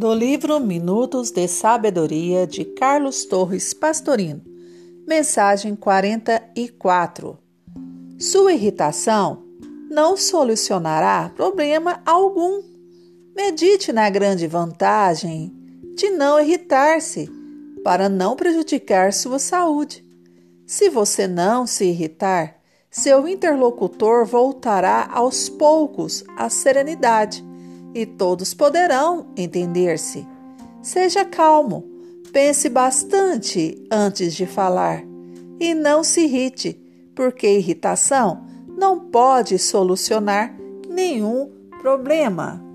Do livro Minutos de Sabedoria de Carlos Torres Pastorino. Mensagem 44. Sua irritação não solucionará problema algum. Medite na grande vantagem de não irritar-se para não prejudicar sua saúde. Se você não se irritar, seu interlocutor voltará aos poucos à serenidade e todos poderão entender-se. Seja calmo, pense bastante antes de falar e não se irrite, porque irritação não pode solucionar nenhum problema.